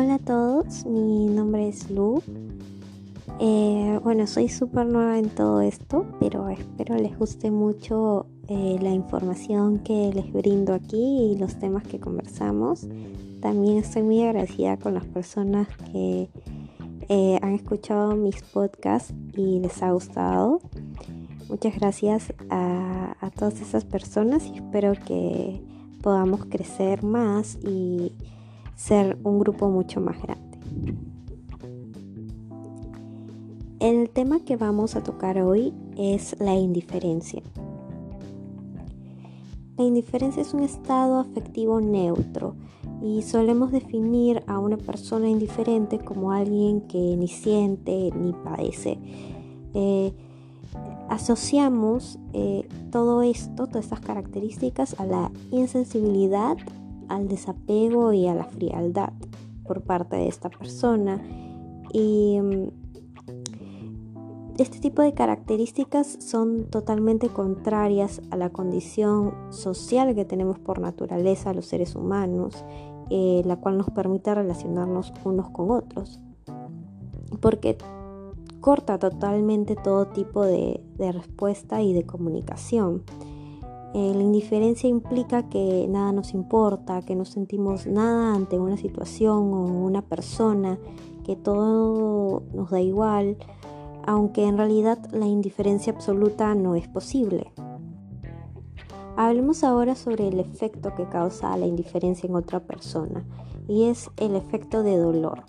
Hola a todos, mi nombre es Lu. Eh, bueno, soy súper nueva en todo esto, pero espero les guste mucho eh, la información que les brindo aquí y los temas que conversamos. También estoy muy agradecida con las personas que eh, han escuchado mis podcasts y les ha gustado. Muchas gracias a, a todas esas personas y espero que podamos crecer más y ser un grupo mucho más grande. El tema que vamos a tocar hoy es la indiferencia. La indiferencia es un estado afectivo neutro y solemos definir a una persona indiferente como alguien que ni siente ni padece. Eh, asociamos eh, todo esto, todas estas características a la insensibilidad al desapego y a la frialdad por parte de esta persona. Y mm, este tipo de características son totalmente contrarias a la condición social que tenemos por naturaleza los seres humanos, eh, la cual nos permite relacionarnos unos con otros. Porque corta totalmente todo tipo de respuesta y de comunicación. Eh, la indiferencia implica que nada nos importa, que no sentimos nada ante una situación o una persona, que todo nos da igual, aunque en realidad la indiferencia absoluta no es posible. Hablemos ahora sobre el efecto que causa la indiferencia en otra persona y es el efecto de dolor.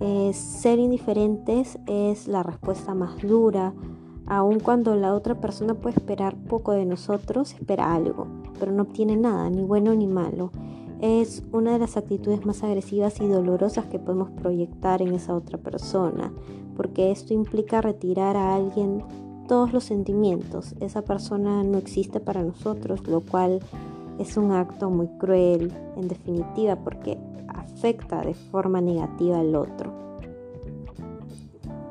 Eh, ser indiferentes es la respuesta más dura, Aun cuando la otra persona puede esperar poco de nosotros, espera algo, pero no obtiene nada, ni bueno ni malo. Es una de las actitudes más agresivas y dolorosas que podemos proyectar en esa otra persona, porque esto implica retirar a alguien todos los sentimientos. Esa persona no existe para nosotros, lo cual es un acto muy cruel, en definitiva, porque afecta de forma negativa al otro.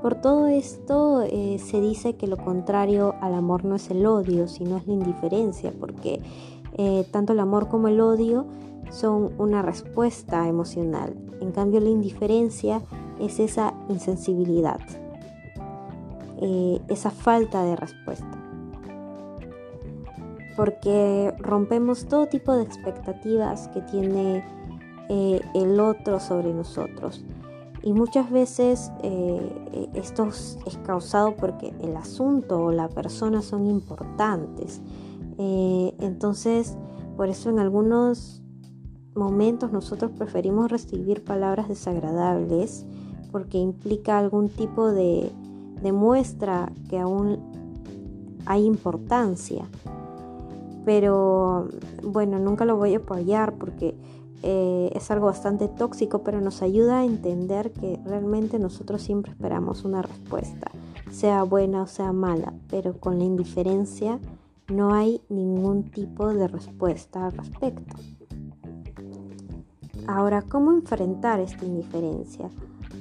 Por todo esto eh, se dice que lo contrario al amor no es el odio, sino es la indiferencia, porque eh, tanto el amor como el odio son una respuesta emocional. En cambio la indiferencia es esa insensibilidad, eh, esa falta de respuesta. Porque rompemos todo tipo de expectativas que tiene el otro sobre nosotros. Y muchas veces eh, esto es causado porque el asunto o la persona son importantes. Eh, entonces, por eso en algunos momentos nosotros preferimos recibir palabras desagradables porque implica algún tipo de, de muestra que aún hay importancia. Pero bueno, nunca lo voy a apoyar porque eh, es algo bastante tóxico, pero nos ayuda a entender que realmente nosotros siempre esperamos una respuesta, sea buena o sea mala, pero con la indiferencia no hay ningún tipo de respuesta al respecto. Ahora, ¿cómo enfrentar esta indiferencia?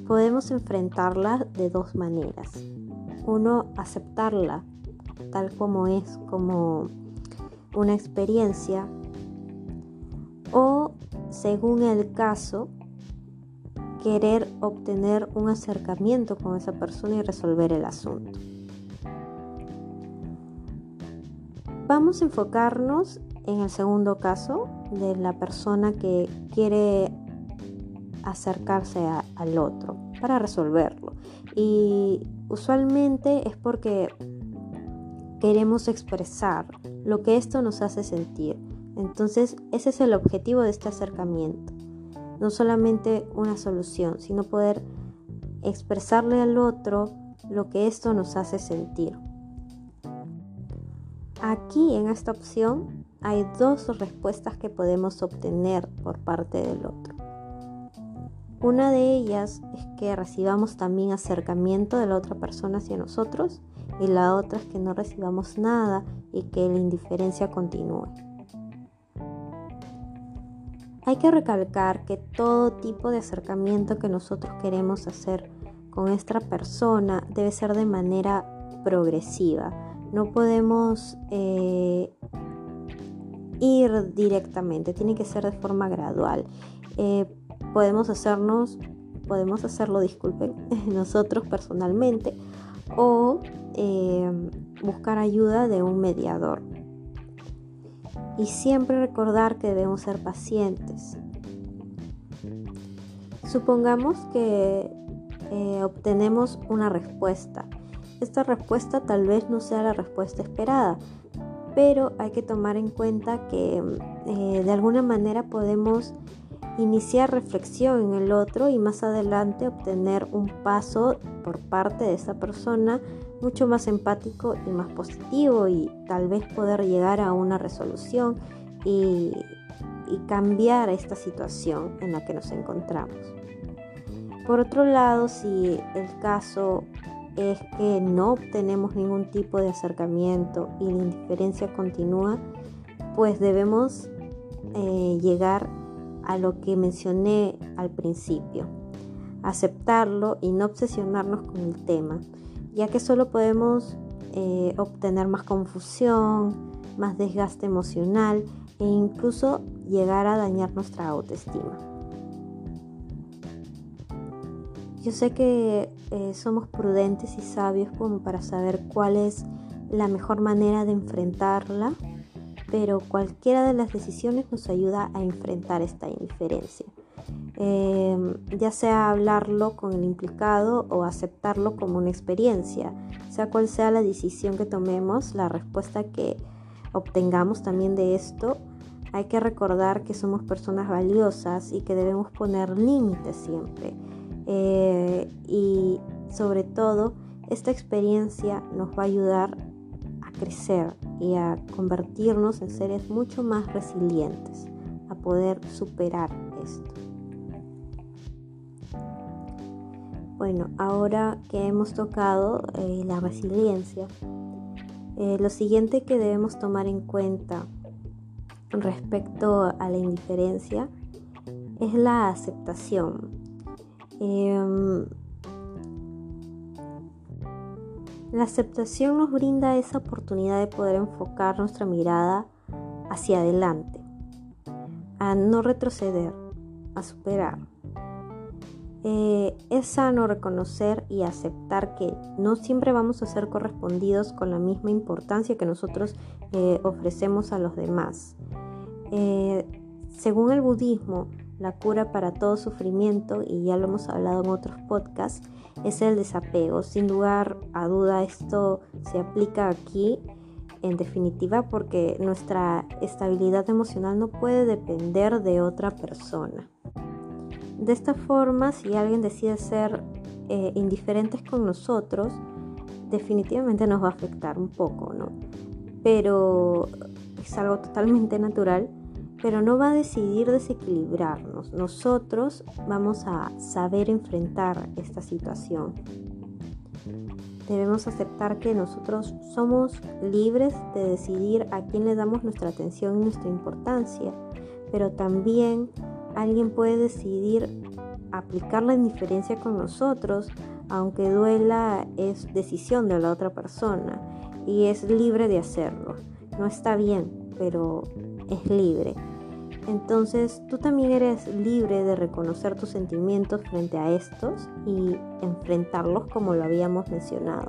Podemos enfrentarla de dos maneras. Uno, aceptarla tal como es, como una experiencia. Según el caso, querer obtener un acercamiento con esa persona y resolver el asunto. Vamos a enfocarnos en el segundo caso de la persona que quiere acercarse al otro para resolverlo. Y usualmente es porque queremos expresar lo que esto nos hace sentir entonces, ese es el objetivo de este acercamiento. No solamente una solución, sino poder expresarle al otro lo que esto nos hace sentir. Aquí en esta opción hay dos respuestas que podemos obtener por parte del otro. Una de ellas es que recibamos también acercamiento de la otra persona hacia nosotros y la otra es que no recibamos nada y que la indiferencia continúe. Hay que recalcar que todo tipo de acercamiento que nosotros queremos hacer con esta persona debe ser de manera progresiva. No podemos eh, ir directamente, tiene que ser de forma gradual. Eh, podemos hacernos, podemos hacerlo, disculpen, nosotros personalmente o eh, buscar ayuda de un mediador. Y siempre recordar que debemos ser pacientes. Supongamos que eh, obtenemos una respuesta. Esta respuesta tal vez no sea la respuesta esperada, pero hay que tomar en cuenta que eh, de alguna manera podemos iniciar reflexión en el otro y más adelante obtener un paso por parte de esa persona mucho más empático y más positivo y tal vez poder llegar a una resolución y, cambiar esta situación en la que nos encontramos. Por otro lado, si el caso es que no obtenemos ningún tipo de acercamiento y la indiferencia continúa, pues debemos eh, llegar a lo que mencioné al principio, aceptarlo y no obsesionarnos con el tema, ya que solo podemos eh, obtener más confusión, más desgaste emocional e incluso llegar a dañar nuestra autoestima. Yo sé que eh, somos prudentes y sabios como para saber cuál es la mejor manera de enfrentarla, pero cualquiera de las decisiones nos ayuda a enfrentar esta indiferencia. Em, ya sea hablarlo con el implicado o aceptarlo como una experiencia, sea cual sea la decisión que tomemos, la respuesta que obtengamos también de esto, hay que recordar que somos personas valiosas y que debemos poner límites siempre eh, y sobre todo, esta experiencia nos va a ayudar a crecer y a convertirnos en seres mucho más resilientes, a poder superar esto. Bueno, ahora que hemos tocado eh, la resiliencia, eh, lo siguiente que debemos tomar en cuenta respecto a la indiferencia es la aceptación. Em, la aceptación nos brinda esa oportunidad de poder enfocar nuestra mirada hacia adelante, a no retroceder, a superar. Eh, es sano reconocer y aceptar que no siempre vamos a ser correspondidos con la misma importancia que nosotros eh, ofrecemos a los demás. Eh, según el budismo, la cura para todo sufrimiento, y ya lo hemos hablado en otros podcasts, es el desapego. Sin lugar a duda esto se aplica aquí en definitiva porque nuestra estabilidad emocional no puede depender de otra persona. De esta forma, si alguien decide ser eh, indiferentes con nosotros, definitivamente nos va a afectar un poco, ¿no? Pero es algo totalmente natural pero no va a decidir desequilibrarnos. Nosotros vamos a saber enfrentar esta situación. Debemos aceptar que nosotros somos libres de decidir a quién le damos nuestra atención y nuestra importancia, pero también alguien puede decidir aplicar la indiferencia con nosotros, aunque duela es decisión de la otra persona y es libre de hacerlo. No está bien, pero es libre. Entonces tú también eres libre de reconocer tus sentimientos frente a estos y enfrentarlos como lo habíamos mencionado,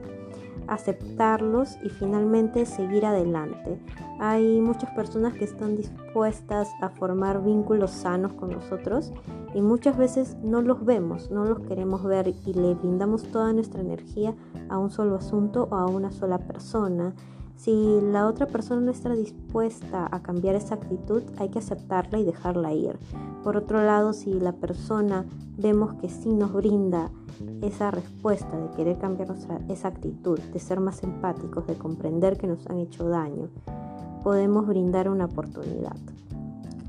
aceptarlos y finalmente seguir adelante. Hay muchas personas que están dispuestas a formar vínculos sanos con nosotros y muchas veces no los vemos, no los queremos ver y le brindamos toda nuestra energía a un solo asunto o a una sola persona si la otra persona no está dispuesta a cambiar esa actitud, hay que aceptarla y dejarla ir. Por otro lado, si la persona vemos que sí nos brinda esa respuesta de querer cambiar nuestra, esa actitud, de ser más empáticos, de comprender que nos han hecho daño, podemos brindar una oportunidad.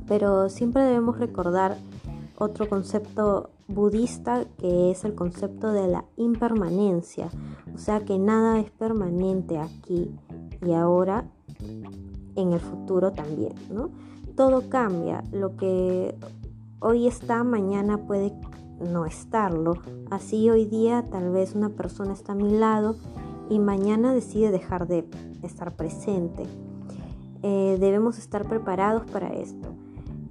Pero siempre debemos recordar otro concepto budista que es el concepto de la impermanencia, o sea que nada es permanente aquí y ahora en el futuro también, ¿no? Todo cambia, lo que hoy está, mañana puede no estarlo. Así hoy día tal vez una persona está a mi lado y mañana decide dejar de estar presente. Eh, debemos estar preparados para esto.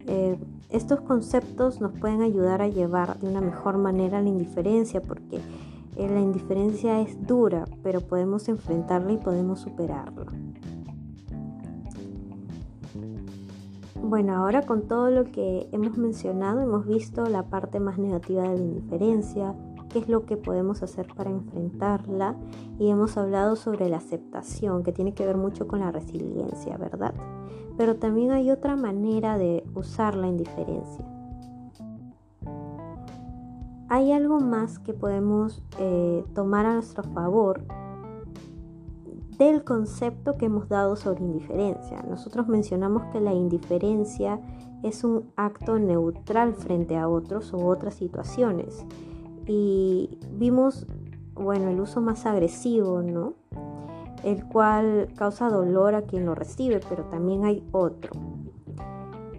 Eh, estos conceptos nos pueden ayudar a llevar de una mejor manera la indiferencia porque eh, la indiferencia es dura, pero podemos enfrentarla y podemos superarla. Bueno, ahora con todo lo que hemos mencionado, hemos visto la parte más negativa de la indiferencia, qué es lo que podemos hacer para enfrentarla y hemos hablado sobre la aceptación, que tiene que ver mucho con la resiliencia, ¿verdad? Pero también hay otra manera de usar la indiferencia. Hay algo más que podemos eh, tomar a nuestro favor del concepto que hemos dado sobre indiferencia. Nosotros mencionamos que la indiferencia es un acto neutral frente a otros o otras situaciones. Y vimos, bueno, el uso más agresivo, ¿no? El cual causa dolor a quien lo recibe, pero también hay otro.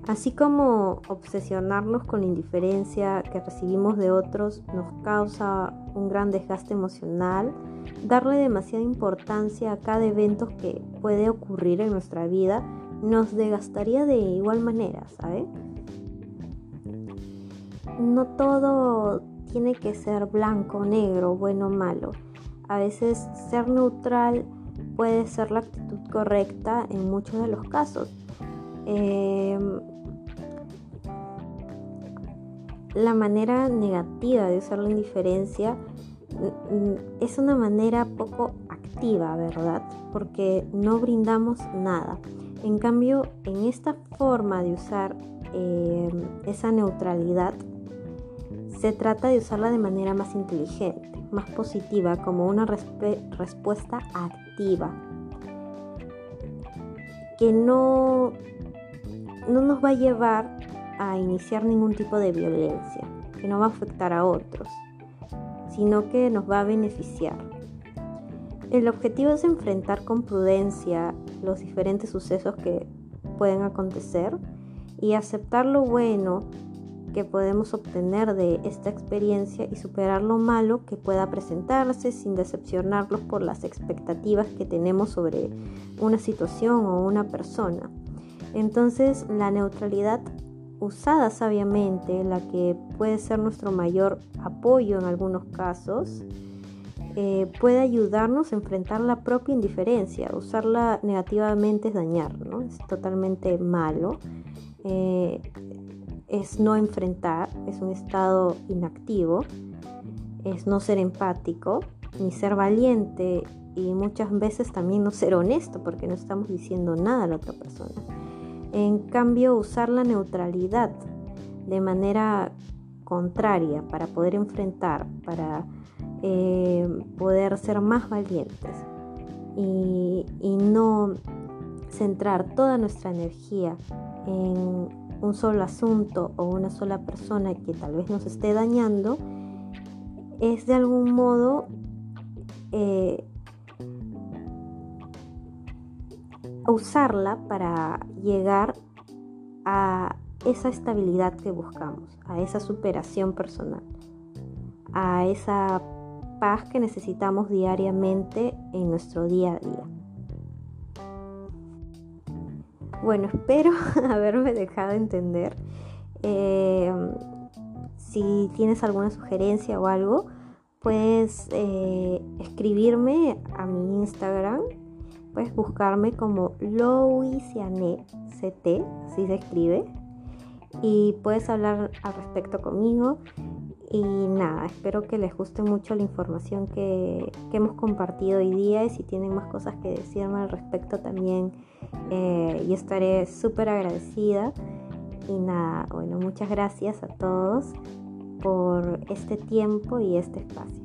Así como obsesionarnos con la indiferencia que recibimos de otros nos causa un gran desgaste emocional, darle demasiada importancia a cada evento que puede ocurrir en nuestra vida nos desgastaría de igual manera, ¿sabe? No todo tiene que ser blanco, negro, bueno o malo. A veces ser neutral puede ser la actitud correcta en muchos de los casos. Em, la manera negativa de usar la indiferencia es una manera poco activa, ¿verdad? Porque no brindamos nada. En cambio, en esta forma de usar em, esa neutralidad, se trata de usarla de manera más inteligente, más positiva, como una respuesta activa, que no, no nos va a llevar a iniciar ningún tipo de violencia, que no va a afectar a otros sino que nos va a beneficiar. El objetivo es enfrentar con prudencia los diferentes sucesos que pueden acontecer y aceptar lo bueno que podemos obtener de esta experiencia y superar lo malo que pueda presentarse sin decepcionarlos por las expectativas que tenemos sobre una situación o una persona. Entonces la neutralidad usada sabiamente, la que puede ser nuestro mayor apoyo en algunos casos, eh, puede ayudarnos a enfrentar la propia indiferencia. Usarla negativamente es dañar, ¿no? es totalmente malo. Eh, es no enfrentar, es un estado inactivo, es no ser empático, ni ser valiente y muchas veces también no ser honesto porque no estamos diciendo nada a la otra persona. En cambio, usar la neutralidad de manera contraria para poder enfrentar, para eh, poder ser más valientes y, no centrar toda nuestra energía en un solo asunto o una sola persona que tal vez nos esté dañando, es de algún modo eh, usarla para llegar a esa estabilidad que buscamos, a esa superación personal, a esa paz que necesitamos diariamente en nuestro día a día. Bueno, espero haberme dejado entender. Eh, si tienes alguna sugerencia o algo, puedes eh, escribirme a mi Instagram Puedes buscarme como Louisiane CT, así se escribe. Y puedes hablar al respecto conmigo. Y nada, espero que les guste mucho la información que, hemos compartido hoy día. Y si tienen más cosas que decirme al respecto también, eh, yo estaré súper agradecida. Y nada, bueno, muchas gracias a todos por este tiempo y este espacio.